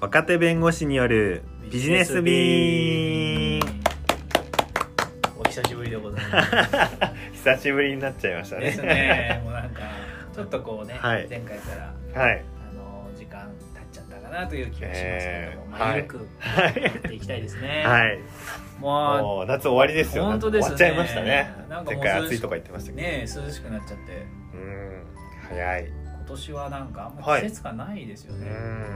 若手弁護士によるビジネスビー。ンお久しぶりでございます。久しぶりになっちゃいましたね。ですね。もうなんかちょっとこうね、はい。前回からはい。あの時間経っちゃったかなという気がしますけえども、まあ緩くはい。やっていきたいですね、はい。もうもう夏終わりですよ。本当ですね。終わっちゃいましたね。なんかもう前回暑いとか言ってましたけど。ね涼しくなっちゃって。うん。早い。今年はなんかあんまはい季節がないですよね、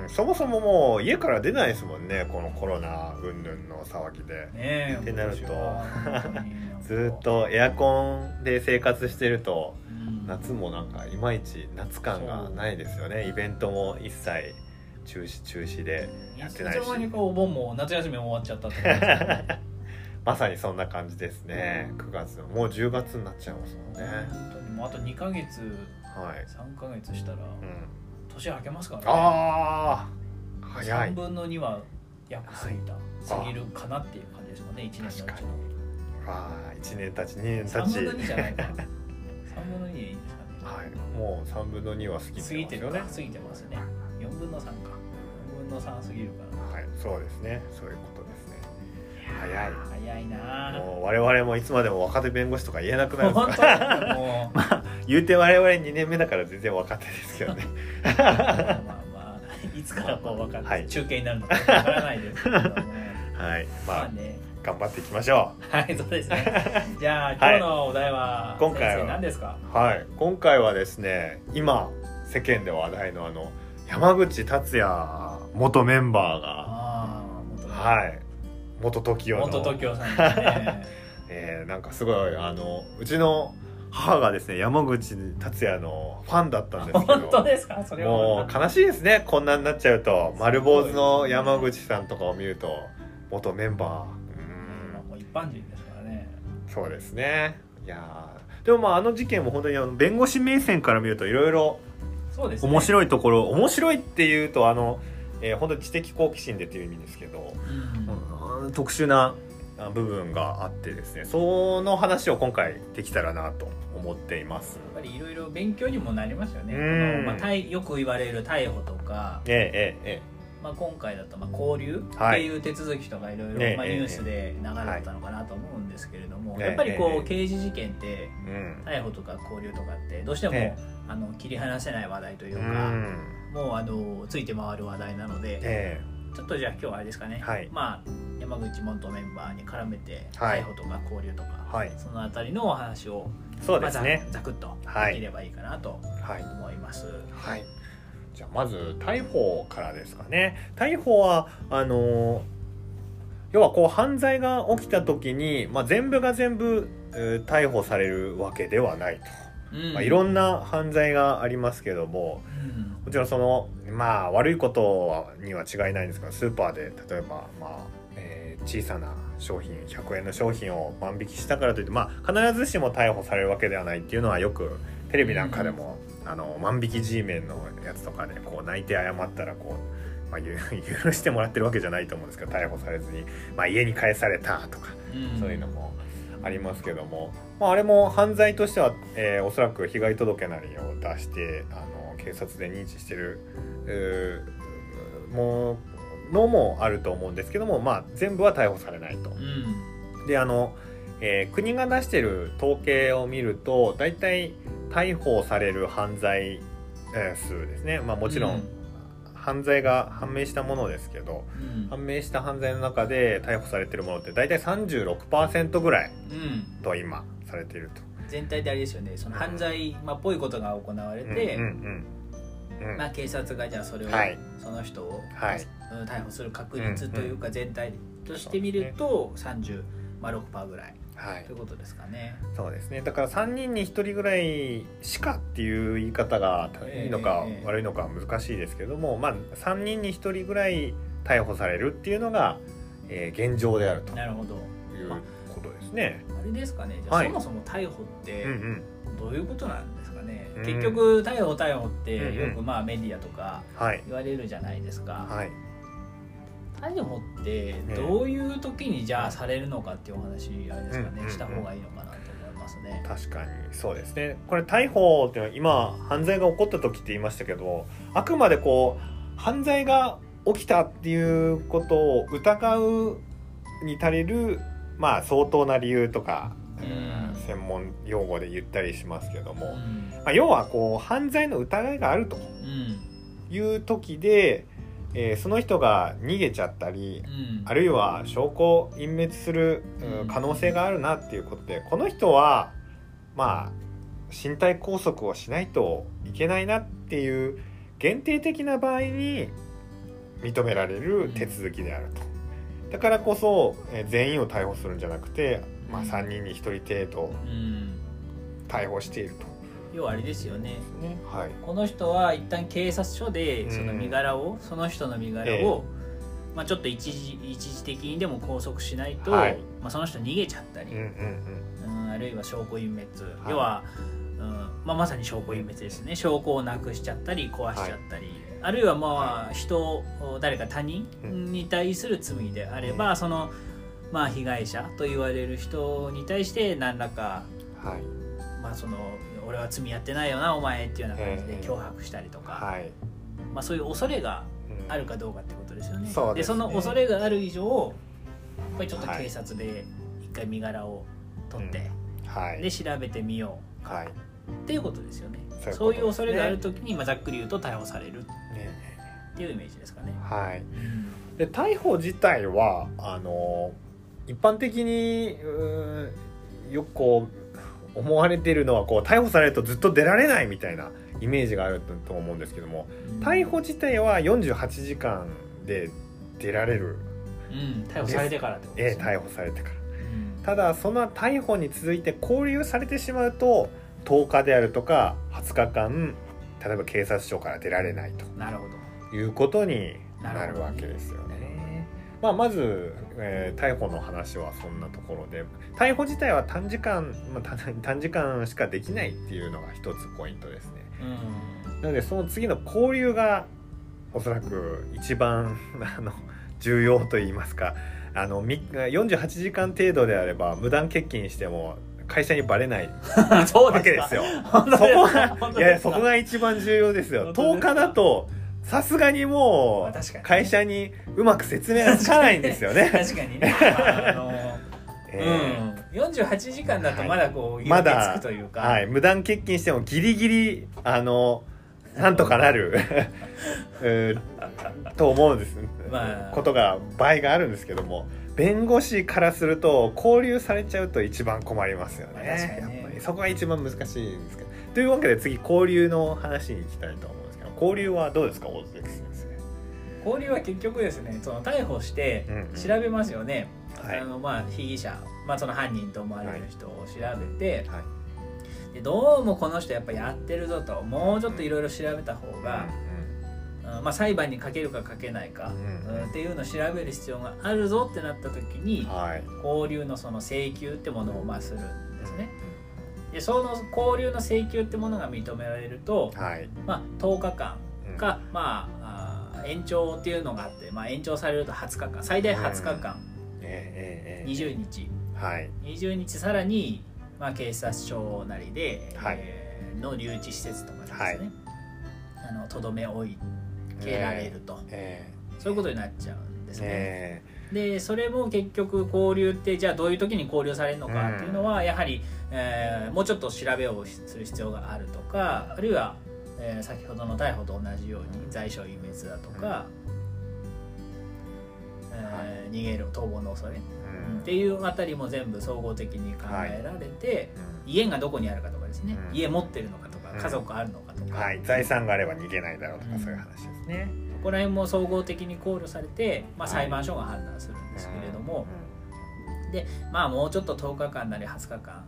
うん。そもそももう家から出ないですもんねこのコロナ云々の騒ぎで。ねえってなると。ずーっとエアコンで生活してるとうん。夏もなんかいまいち夏感がないですよね。イベントも一切中止中止でやってないし。いつの間にかお盆も夏休みも終わっちゃったって まさにそんな感じですね。9月もう10月になっちゃいますもんね。本当に。もうあと2ヶ月はい、3ヶ月したらうん、年明けますからね。ああ早い。3分の2は約過ぎた、過ぎるかなっていう感じですもんね1年のうちの。ああ1年経ち2年経3ち分の2じゃないか。3分の2でいいんですかね。はい、もう3分の2は過ぎてます過ぎて過ぎてますね。4分の3か。4分の3過ぎるかはいそうですね。そういうことですね。早い。な早いなぁもう我々もいつまでも若手弁護士とか言えなくなるかだもう 言うて我々2年目だから全然若手ですけどね。まあまあまあいつから分かる、はい。中継になるのか分からないです。けどもはい。まあまあね。頑張っていきましょはいそうですね。じゃあ今日のお題は今回は。何ですか？うはい。今回はですね今世間で話題のあの山口達也元メンバーがはい。元 TOKIO の。元 TOKIO さんね。えーなんかすごいあのうちの母がですね山口達也のファンだったんですけど。本当ですか？それは。もう悲しいですね。こんなになっちゃうと。丸坊主の山口さんとかを見ると元メンバー。うーんもう一般人ですからね。そうですね。いやー。でもまああの事件も本当にあの弁護士目線から見るといろいろ面白いところ面白いっていうとあの、えー本当に知的好奇心でっていう意味ですけど、うん。うん特殊なあ部分があってですねその話を今回できたらなと思っています。やっぱりいろいろ勉強にもなりますよね。こうん。のまあ逮よく言われる逮捕とか、えええええまあ今回だとまあ交流ってはいいう手続きとかい。ろいええろニュースで流れてたのかなと思うんですけれども、ええやっぱりええこう刑事事件って逮捕とか交流とかってどうしてもえあの切り離せない話題といううか、ん。もうあのついて回る話題なので、えちょっとじゃあ今日はあれですかね。はい。まあ山口元メンバーに絡めてはい。逮捕とか交流とか、はい。そのあたりのお話をえそうですね。まあ、ざざくっとはい。できればいいかなとはい。思います。はい。じゃあまず逮捕からですかね。逮捕はあの要はこう犯罪が起きた時に、まあ、全部が全部、えー逮捕されるわけではないと、うん。まあ、いろんな犯罪がありますけども。うんもちろんそのまあ悪いことには違いないんですけどスーパーで例えばまあ、えー小さな商品100円の商品を万引きしたからといってまあ必ずしも逮捕されるわけではないっていうのはよくテレビなんかでも、あの万引き G メンのやつとかでこう泣いて謝ったらこう、まあ、ゆ 許してもらってるわけじゃないと思うんですけど逮捕されずに、まあ、家に返されたとかうん。そういうのもありますけども、まあ、あれも犯罪としては、えーおそらく被害届なりを出してあの警察で認知してるもうのもあると思うんですけども、まあ、全部は逮捕されないと。うん。であの、えー国が出してる統計を見ると大体逮捕される犯罪えー数ですね、まあ、もちろん犯罪が判明したものですけど、うん。判明した犯罪の中で逮捕されてるものって大体36%ぐらいうん。と今されていると。全体であれですよね。その犯罪、まあ、っぽいことが行われて、まあ、警察がじゃあそれを、はい。その人を、はい。うん逮捕する確率というか全体として見ると36%ぐらいはい。ということですかね。そうですね。だから3人に1人ぐらいしかっていう言い方がいいのかええ悪いのか難しいですけども、まあ、3人に1人ぐらい逮捕されるっていうのが、えー現状であると。なるほど。いうことですね。あれですかね。じゃあ、はい。そもそも逮捕ってうんうん。どういうことなんですかね、うん。結局逮捕逮捕ってうんうん。よくまあメディアとかはい。言われるじゃないですか、はい。逮捕ってどういう時にじゃあされるのかっていうお話あれですかね、うん。した方がいいのかなと思いますね。確かに。そうですね。これ逮捕っていうのは今犯罪が起こった時って言いましたけどあくまでこう犯罪が起きたっていうことを疑うに足りるまあ相当な理由とか、うん。専門用語で言ったりしますけども、うん。まあ、要はこう犯罪の疑いがあるとうん。いう時で、えーその人が逃げちゃったりうん。あるいは証拠隠滅するうん可能性があるなっていうことでこの人はまあ身体拘束をしないといけないなっていう限定的な場合に認められる手続きであると。だからこそ、えー全員を逮捕するんじゃなくて、まあ、うん。3人に1人程度うん。逮捕していると。要はあれですよね。ね。はい。この人は一旦警察署うん。でその身柄を、その人の身柄を、まあ、ちょっと一時一時的にでも拘束しないと、はい。まあ、その人逃げちゃったり、うんうんうん。あるいは証拠隠滅、い。要は、うんまあ、まさに証拠隠滅ですね。証拠をなくしちゃったり壊しちゃったり、あるいはまあ人誰か他人に対する罪であれば、その、まあ、被害者と言われる人に対して何らか、うんはい。まあ、その俺は罪やってないよなお前っていうような感じでええ。脅迫したりとか、はい。まあ、そういう恐れがうんあるかどうかってことですよね。そうですね。その恐れがある以上やっぱりちょっと警察で一回身柄を取って、はい。で調べてみよはい、うっていうことですよね。そういう恐れがある時に、まあ、ざっくり言うと逮捕される。ねっていうイメージですかね。はい、うん。で逮捕自体はあの一般的によくこう思われているのはこう逮捕されるとずっと出られないみたいなイメージがあると思うんですけども逮捕自体は48時間で出られる、うん、逮捕されてからってことですね。ええ逮捕されてから。うん。ただその逮捕に続いて拘留されてしまうと10日であるとか20日間例えば警察署から出られないと。なるほど。いうことにななるわけですよね。まあ、まず、えー逮捕の話はそんなところで逮捕自体は短時間、まあ、短短時間しかできないっていうのが一つポイントですね。うんなのでその次の交流がおそらく一番 あの重要と言いますかあのみ48時間程度であれば無断欠勤しても会社にバレない わけですすよ。そこがいやそこが一番重要ですよ。10すか？日だとさすがにもうまあ確かにね。会社にうまく説明がつかないんですよね。確かにね。あのえ うん、48時間だとまだこう、まだまだつくというか、ーはい、無断欠勤してもギリギリあのなんとかなる。うん。と思うんです、まあ。ことが場合があるんですけども。弁護士からすると交流されちゃうと一番困りますよね,、まあ確かにね。やっぱりそこが一番難しいんですけど。というわけで次交流の話に行きたいと交流はどうですか大関先生。交流は結局ですねその逮捕してうんうん。調べますよね、はい。あのまあ被疑者、まあ、その犯人と思われる人を調べて、はい。でどうもこの人やっぱやってるぞともうちょっといろいろ調べた方が、うんまあ、裁判にかけるかかけないか、うん。うんっていうのを調べる必要があるぞってなった時にはい。交流のその請求ってものをまあするんですね。でその交流の請求ってものが認められると、はい。まあ、10日間うん。か、まあ延長っていうのがあって、まあ、延長されると20日間最大20日間、ええええええ。20日。はい。20日さらに、まあ、警察署なりで、はい。えーの留置施設とかでですね、はい。あのとどめ置いけられると、えそういうことになっちゃうんですえね。えでそれも結局交流ってじゃあどういう時に交流されるのかっていうのは、やはり、えーもうちょっと調べをする必要があるとかあるいは、えー先ほどの逮捕と同じように在所隠滅だとか、えー逃げる逃亡の恐れ、えうん。っていうあたりも全部総合的に考えられて、家がどこにあるかとかですね、うん。家持ってるのかとかうん。家族あるのかとか、はい、財産があれば逃げないだろうとか、うんそういう話ですね。ここら辺も総合的に考慮されて、まあ、はい。裁判所が判断するんですけれども、まあもうちょっと10日間なり20日間、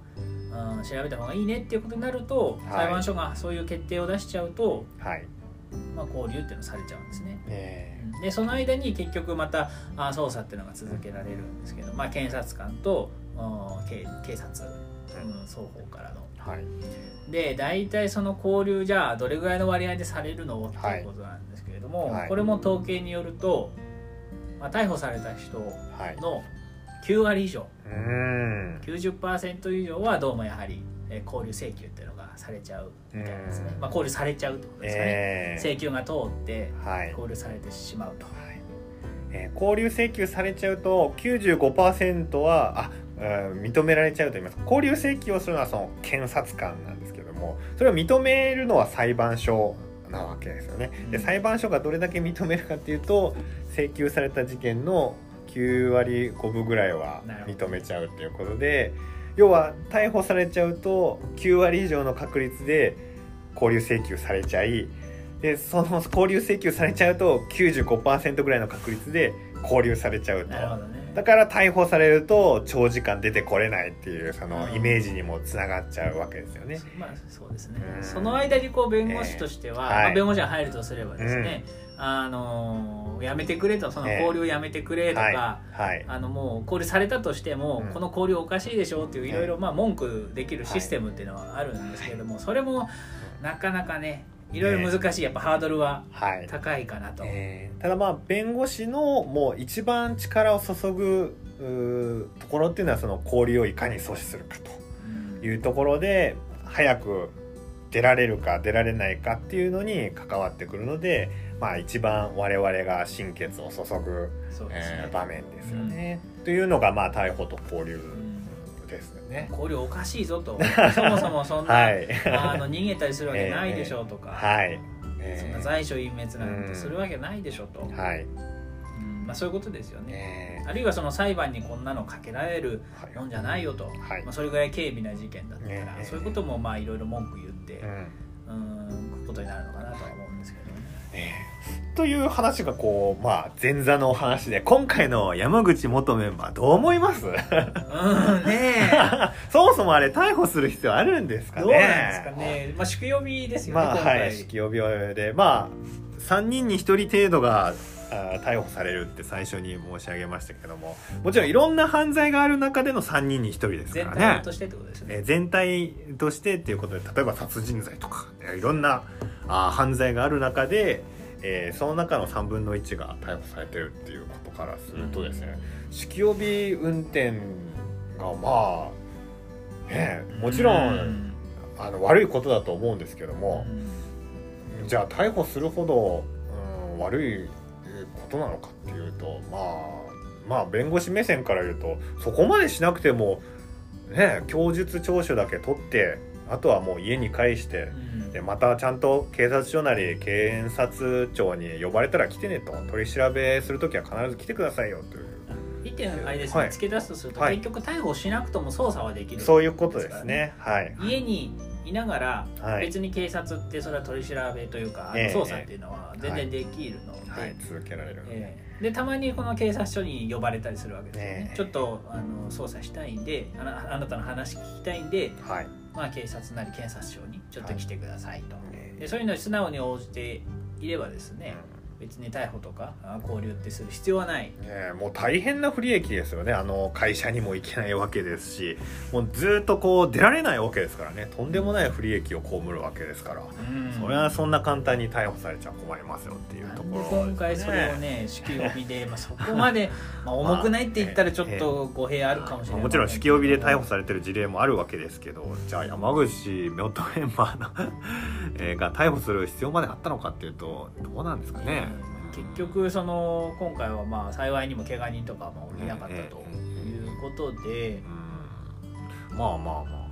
うん、調べた方がいいねっていうことになると、はい。裁判所がそういう決定を出しちゃうと、うんはい、まあ、交流っていうのされちゃうんですね。え。でその間に結局またあ捜査っていうのが続けられるんですけど、まあ、検察官とうん警警察、うん、双方からの。ーはい、で大体その交流じゃあどれぐらいの割合でされるの？っていうことなんですども、はい。これも統計によると、まあ、逮捕された人はい、の9割以上うーん、90%以上はどうもやはりえー交流請求っていうのがされちゃうみたいですね。う、ん。まあ、交流されちゃうってことですかね、えー。請求が通ってはい。交流されてしまうと、はい。えー交流請求されちゃうと95%はあうん認められちゃうと言います交流請求をするのはその検察官なんですけどもそれを認めるのは裁判所なわけですよね。でうん。裁判所がどれだけ認めるかっていうと請求された事件の9割5分ぐらいは認めちゃうっていうことで要は逮捕されちゃうと9割以上の確率で交流請求されちゃいでその交流請求されちゃうと95%ぐらいの確率で交流されちゃうと。なるほどねだから逮捕されると長時間出てこれないっていうそのうん。イメージにもつながっちゃうわけですよね。まあそうですね、うん。その間にこう弁護士としては、えーはいまあ、弁護士が入るとすればですね、あのやめてくれとそのえー交流をやめてくれとか、はいはい。あのもう交流されたとしても、うん。この交流おかしいでしょうっていういろいろえまあ文句できるシステムっていうのはあるんですけれども、それもなかなかねいろいろ難しいやっぱハードルははい。高いかなと、えーただまあ弁護士のもう一番力を注ぐところっていうのはその交流をいかに阻止するかうん。というところで早く出られるか出られないかっていうのに関わってくるので、まあ、一番我々が心血を注ぐ、ね。えー、場面ですよね。というのがまあ逮捕と交流うんですよね。交流おかしいぞと。そもそもそんな、はい、あの逃げたりするわけないでしょうとか、はい、そんな在所隠滅なんてするわけないでしょと、はい、うん。まあ、そういうことですよね。ねあるいはその裁判にこんなのかけられるはいもんじゃないよと、はい。まあ、それぐらい軽微な事件だったから、ねそういうこともまあいろいろ文句言ってうんうんことになるのかなとは思うんですけどね。えーという話がこうまあ前座の話で今回の山口元メンバーどう思います？うんね そもそもあれ逮捕する必要あるんですえかね？どうなんですかね、まあ、酒呼びですよね、まあはい酒気帯びで。まあ3人に1人程度が逮捕されるって最初に申し上げましたけども。もちろんいろんな犯罪がある中での3人に1人ですか全らね。体としてってことですよね。えー全体としてっていうことで例えば殺人罪とかえーいろんなあー犯罪がある中で、えーその中の3分の1が逮捕されてるっていうことからするとですね、酒気帯び運転がまあねもちろん、うんあの悪いことだと思うんですけども、じゃあ逮捕するほど、うん、悪いことなのかっていうとまあまあ弁護士目線から言うとそこまでしなくてもね供述調書だけ取ってあとはもう家に帰してうん。でまたちゃんと警察署なり検察庁に呼ばれたら来てねと取り調べする時は必ず来てくださいよという。一点あれですね、はい。付け出すとすると、はい。結局逮捕しなくとも捜査はできる。そういうことですね。はい。家にいながらはい。別に警察ってそれは取り調べというか、ええ捜査っていうのは全然できるので,、はい。続けられるええ。でたまにこの警察署に呼ばれたりするわけですよね。ええ。ちょっとあの捜査したいんであなあなたの話聞きたいんで、はい。まあ、警察なり検察署にちょっと来てくださいと、えでそういうのに素直に応じていればですね、別に逮捕とかあ交流ってする必要はない。ねえもう大変な不利益ですよね。あの会社にも行けないわけですしもうずっとこう出られないわけですからね。とんでもない不利益を被るわけですから、それはそんな簡単に逮捕されちゃ困りますよっていうところね、今回それをね酒気帯びで、まあ、そこまで、まあ、重くないって言ったらちょっと語弊あるかもしれない、もちろん酒気帯びで逮捕されてる事例もあるわけですけどじゃあ山口元メンバーの えーが逮捕する必要まであったのかっていうとどうなんですかね、結局その今回はまあ幸いにも怪我人とかもいなかったということで、うん。まあまあまあ。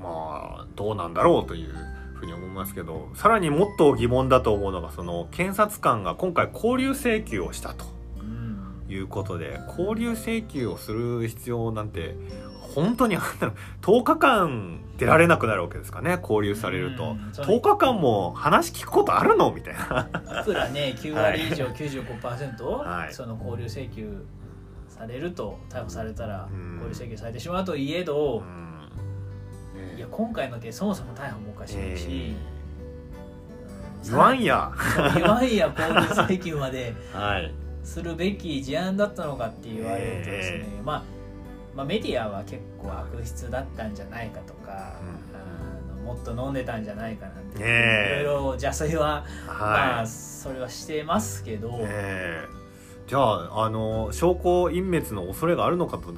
まあどうなんだろうというふうに思いますけどさらにもっと疑問だと思うのがその検察官が今回交流請求をしたとうんいうことで交流請求をする必要なんて本当にあったの10日間出られなくなるわけですかね交流されると。うんそう10日間も話聞くことあるの？みたいな。いくらね9割以上95%、はい。その交流請求されると逮捕されたらうん。交流請求されてしまうといえど、うん。ねいや今回の件そもそも逮捕もおかしいし、えうん。言わんや。言わんや交流請求まで はい。するべき事案だったのかって言われるとですね、え。まあ、まあメディアは結構悪質だったんじゃないかとか、うん。あのもっと飲んでたんじゃないかなんて、ねえ。いろいろ邪推は、まあはいそれはしてますけど、ええ。じゃああの証拠隠滅の恐れがあるのかと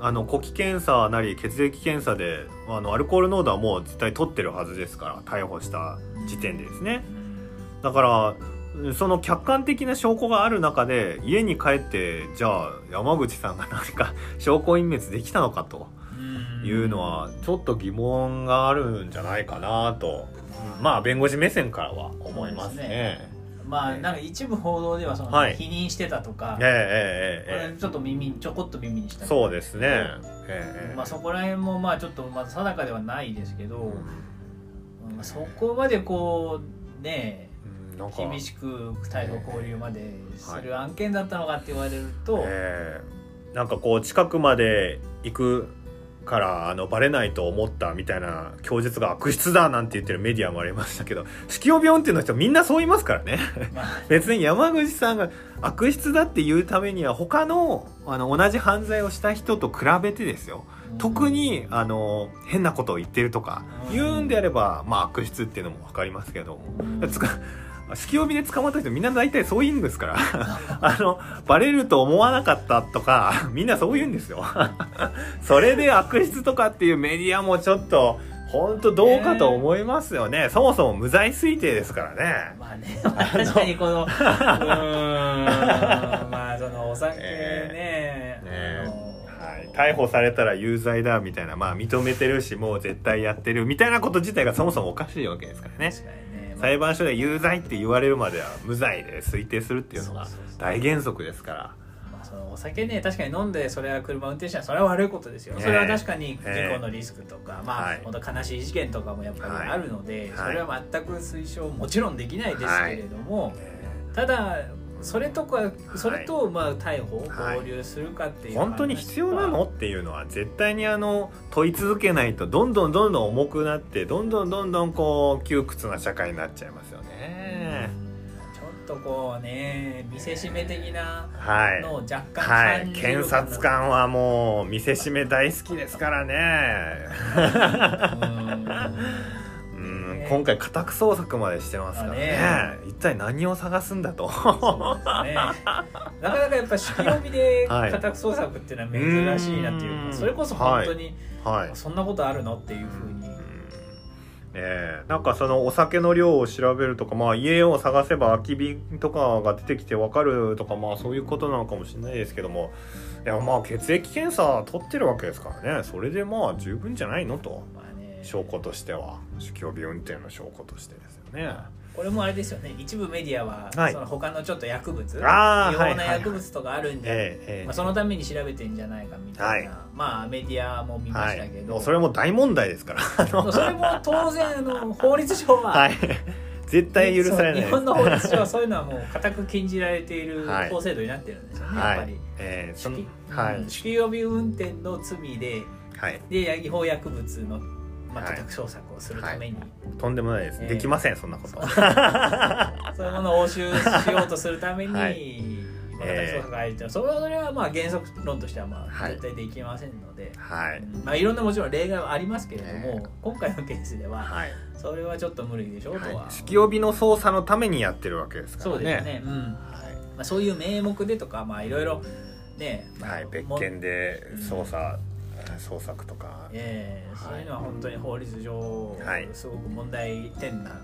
あの呼気検査なり血液検査であのアルコール濃度はもう絶対取ってるはずですから逮捕した時点でですね。だからその客観的な証拠がある中で家に帰ってじゃあ山口さんが何か証拠隠滅できたのかというのはちょっと疑問があるんじゃないかなと。まあ弁護士目線からは思いますね。まあなんか一部報道ではその、はい。否認してたとか、えええちょっと耳ちょこっと耳にしたそうですね。ええまあそこら辺もまあちょっとまだ定かではないですけど、うん。まあそこまでこうね厳しく逮捕交留までする案件だったのかって言われると、ええ。なんかこう近くまで行くからあのバレないと思ったみたいな供述が悪質だなんて言ってるメディアもありましたけど 酒気帯び運転の人みんなそう言いますからね。まあ。別に山口さんが悪質だって言うためには他のあの同じ犯罪をした人と比べてですよ。特にあの変なことを言ってるとか言うんであれば、まあ、悪質っていうのも分かりますけどうんつか酒気帯びで捕まった人みんな大体そう言うんですから。あのバレると思わなかったとかみんなそう言うんですよ。それで悪質とかっていうメディアもちょっと本当どうかと思いますよね、そもそも無罪推定ですからね。まあね、まあ確かにこの うーん。まあそのお酒ね、ええ。あのはい、逮捕されたら有罪だみたいな。まあ認めてるしもう絶対やってるみたいなこと自体がそもそもおかしいわけですからね裁判所で有罪って言われるまでは無罪で推定するっていうのが大原則ですから。まあ、そのお酒ね確かに飲んでそれは車運転したらそれは悪いことですよ、ねそれは確かに事故のリスクとか、まあ、はい。本当悲しい事件とかもやっぱりあるので、はい。それは全く推奨もちろんできないですけれども、ねただそれとかそれとはまあ逮捕はい。合流するかっていう本当に必要なのっていうのは絶対にあの問い続けないとどんどんどんどん重くなってどんどんどんどんこう窮屈な社会になっちゃいますよね。ちょっとこうね見せしめ的なはい。のを若干はい、感じる検察官はもう見せしめ大好きですからね。今回家宅捜索までしてますからね。あね。一体何を探すんだと。そうですね。なかなかやっぱ酒気帯びで はい。家宅捜索っていうのは珍しいなっていうか、うん。それこそ本当に、はい。そんなことあるのっていうふうに、え。ーなんかそのお酒の量を調べるとか、まあ、家を探せば空き瓶とかが出てきて分かるとか、まあ、そういうことなのかもしれないですけども。いやまあ血液検査取ってるわけですからね。それでまあ十分じゃないのと。ま証拠としては酒気帯び運転の証拠としてですよね。これもあれですよね。一部メディアは、はい。その他のちょっと薬物違法なはいはい。はい薬物とかあるんじゃ、ええええ。まあ、そのために調べてんじゃないかみたいな、はい。まあメディアも見まはい。したけ、ど、もうそれも大問題ですから。それも当然あの法律上は、はい。絶対許されない。日本の法律上はそういうのはもう固く禁じられているはい。法制度になってるんですよね、はい。やっぱり。えーそはい。うん酒気帯び運転の罪ではい。で違法薬物の、まあ、はい。家宅捜索をするために、とんでもないです、ええ。できませんそんなこと。そういうものを押収しようとするために、はい。まあ家宅捜索が入ってるそれはそれはまあ原則論としてはまあはい。絶対できませんので、はい。うん。まあ、いろんなもちろん例外はありますけれども、ええ。今回のケースでははい。それはちょっと無理でしょうとは、はい、帯びの捜査のためにやってるわけですからね。そうですね、うん。まはあ、そういう名目でとかまあいろいろね、い、まあはい、別も件で捜査、捜索とか、ええはい。そういうのは本当に法律上、はい。すごく問題点な、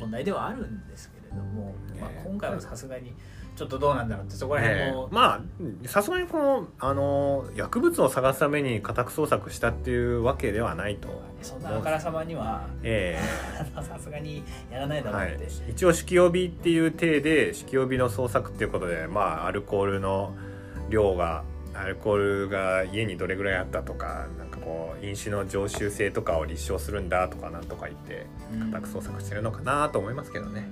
問題ではあるんですけれども、まあええ、今回はさすがにちょっとどうなんだろうってそこら辺えも、え。まあさすがにこのあの薬物を探すために家宅捜索したっていうわけではないとそんなあからさまにはえ さすがにやらないだろうって、、一応酒気帯びっていう体で酒気帯びの捜索っていうことでまあアルコールの量がアルコールが家にどれぐらいあったとかなんかこう飲酒の常習性とかを立証するんだとかなんとか言ってうん。家宅捜索してるのかなと思いますけどね。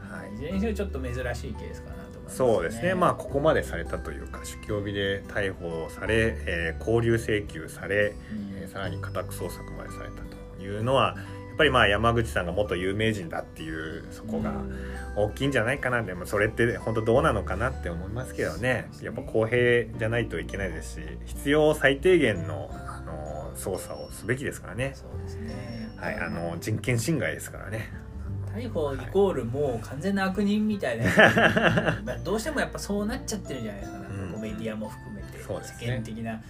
はい。いずれにせよちょっと珍しいケースかなと思います、そうですね。まあここまでされたというか酒気帯びで逮捕され、えー、交留請求され、うん。えーさらに家宅捜索までされたというのはやっぱりまあ山口さんが元有名人だっていうそこがうん大きいんじゃないかなでもそれって本当どうなのかなって思いますけどね。やっぱ公平じゃないといけないですし必要最低限のあの捜査をすべきですからね。そうですね。はい、あの人権侵害ですからね。逮捕イコールもう完全な悪人みたいな。まあどうしてもやっぱそうなっちゃってるじゃないですか、なうメディアも含めて、そうですね。世間的な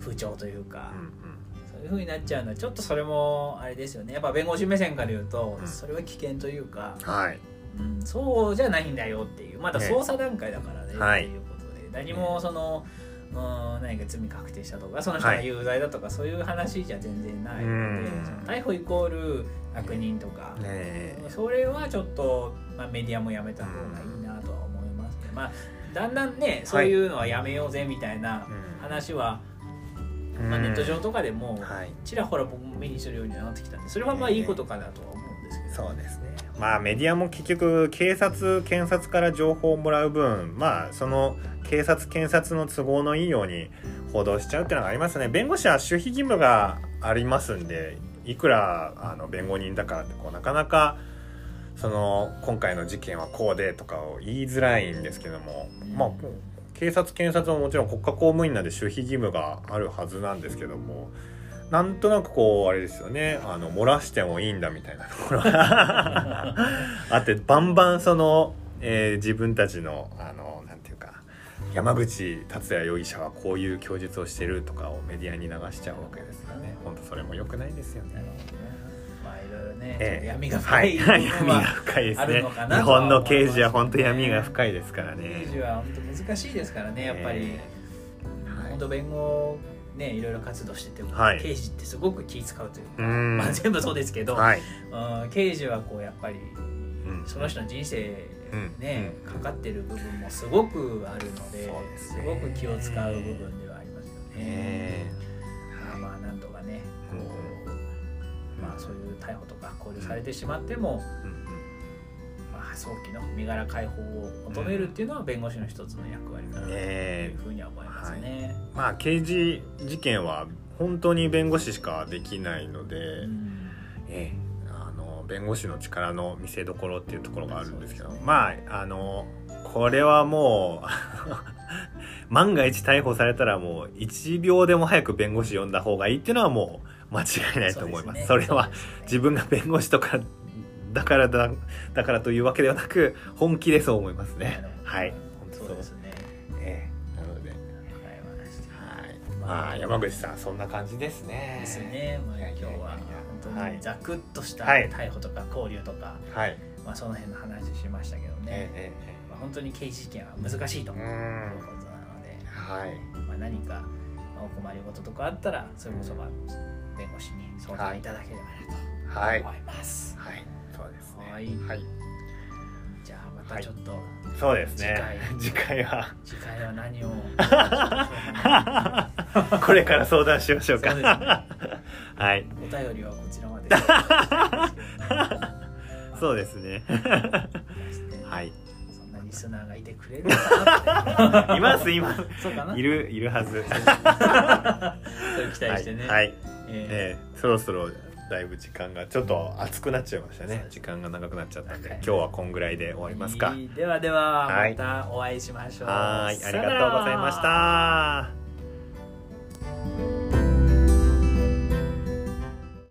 風潮というか、うんうんいうふうになっちゃうのはちょっとそれもあれですよね。やっぱ弁護士目線から言うと、うん。それは危険というか、はい。うん、そうじゃないんだよっていうまだね。捜査段階だからねはいっていうことで何もその、うん、何か罪確定したとかその人が有罪だとか、そういう話じゃ全然ないので、逮捕イコール悪人とか、ね。えそれはちょっと、まあ、メディアもやめた方がいいなとは思いますね。まあだんだんねそういうのはやめようぜみたいな話は、まあ、ネット上とかでもはい。ちらほら僕も目にするようになってきたんでそれはまあいいことかなとは思うんですけど、そうですね。まあメディアも結局警察検察から情報をもらう分まあその警察検察の都合のいいように報道しちゃうっていうのがありますね。弁護士は守秘義務がありますんでいくらあの弁護人だからってこうなかなかその今回の事件はこうでとかを言いづらいんですけども、まあ警察検察ももちろん国家公務員なんで守秘義務があるはずなんですけどもなんとなくこうあれですよね。あの漏らしてもいいんだみたいなところが あってバンバンその、えー自分たちのあのなんていうか山口達也容疑者はこういう供述をしてるとかをメディアに流しちゃうわけですよね。本当それも良くないですよね。いろいろね、ええ。闇がはい、深い。部闇が深いですね。日本の刑事は本当闇が深いですからね。刑事は本当難しいですからねやっぱり、えはい。本当弁護ねいろいろ活動してても、はい。刑事ってすごく気使うというか、うん。まあ、全部そうですけど、はい、うん刑事はこうやっぱりうん。その人の人生うん。ね、かかってる部分もすごくあるのでそうですね。ごく気を使う部分ではありますよね。えまそういう逮捕とか拘留されてしまっても、まあ、早期の身柄解放を求めるっていうのは弁護士の一つの役割かなというふうには思いますね。まあ刑事事件は本当に弁護士しかできないので、うん。ええあの弁護士の力の見せ所っていうところがあるんですけどまああのこれはもう 万が一逮捕されたらもう1秒でも早く弁護士呼んだ方がいいっていうのはもう間違いないと思います。そね。れは自分が弁護士とかだからだだからというわけではなく本気でそう思いますね。はい。本当そうですね。ええ。なので。はい。まあ山口さんそんな感じですね。ですね。まあ、今日は本当はい。にざくっとしたはい。逮捕とか交流とか、はい。まあその辺の話しましたけどね。えええまあ、本当に刑事事件は難しいとええいううん。ことなので、はい。まあ、何かまあお困りごととかあったらそれこそまあ弁護士に相談い。ただければはい。なと思います。はい。そうですね。はい。はい。じゃあまたちょっと、そうですね。次 次回は。次回は何を。これから相談しましょうか。そうね。はい。お便りはこちらまで。そうですね。ははい。そんなリスナーがいてくれるのかないますいます。いるいるはず。期待してね。はい、はいえー、そろそろだいぶ時間がちょっと熱くなっちゃいましたね。時間が長くなっちゃったんで、今日はこんぐらいで終わりますか？ではではまたお会いしましょう。はい。ありがとうございました。